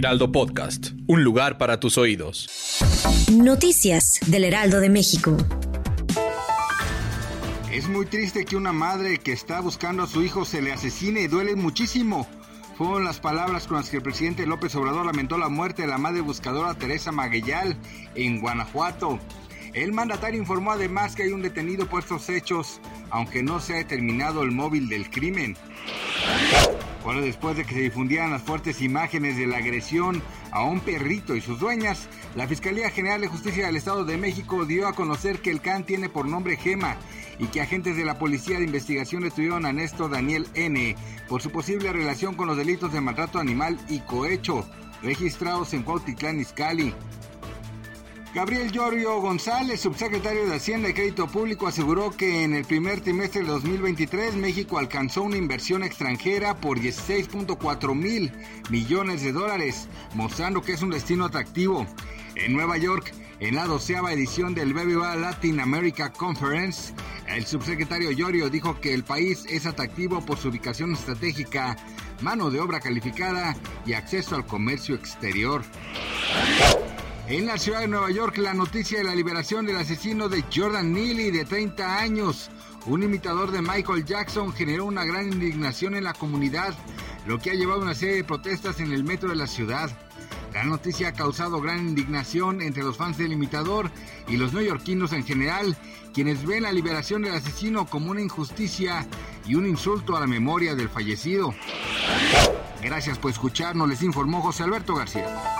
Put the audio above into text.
Heraldo Podcast, un lugar para tus oídos. Noticias del Heraldo de México. Es muy triste que una madre que está buscando a su hijo se le asesine y duele muchísimo. Fueron las palabras con las que el presidente López Obrador lamentó la muerte de la madre buscadora Teresa Maguellal en Guanajuato. El mandatario informó además que hay un detenido por estos hechos, aunque no se ha determinado el móvil del crimen. Horas después de que se difundieran las fuertes imágenes de la agresión a un perrito y sus dueñas, la Fiscalía General de Justicia del Estado de México dio a conocer que el can tiene por nombre Gema y que agentes de la Policía de Investigación detuvieron a Néstor Daniel N. por su posible relación con los delitos de maltrato animal y cohecho registrados en Cuautitlán Izcalli. Gabriel Llorio González, subsecretario de Hacienda y Crédito Público, aseguró que en el primer trimestre de 2023 México alcanzó una inversión extranjera por 16.4 mil millones de dólares, mostrando que es un destino atractivo. En Nueva York, en la doceava edición del BBVA Latin America Conference, el subsecretario Llorio dijo que el país es atractivo por su ubicación estratégica, mano de obra calificada y acceso al comercio exterior. En la ciudad de Nueva York, la noticia de la liberación del asesino de Jordan Neely, de 30 años, un imitador de Michael Jackson, generó una gran indignación en la comunidad, lo que ha llevado a una serie de protestas en el metro de la ciudad. La noticia ha causado gran indignación entre los fans del imitador y los neoyorquinos en general, quienes ven la liberación del asesino como una injusticia y un insulto a la memoria del fallecido. Gracias por escucharnos, les informó José Alberto García.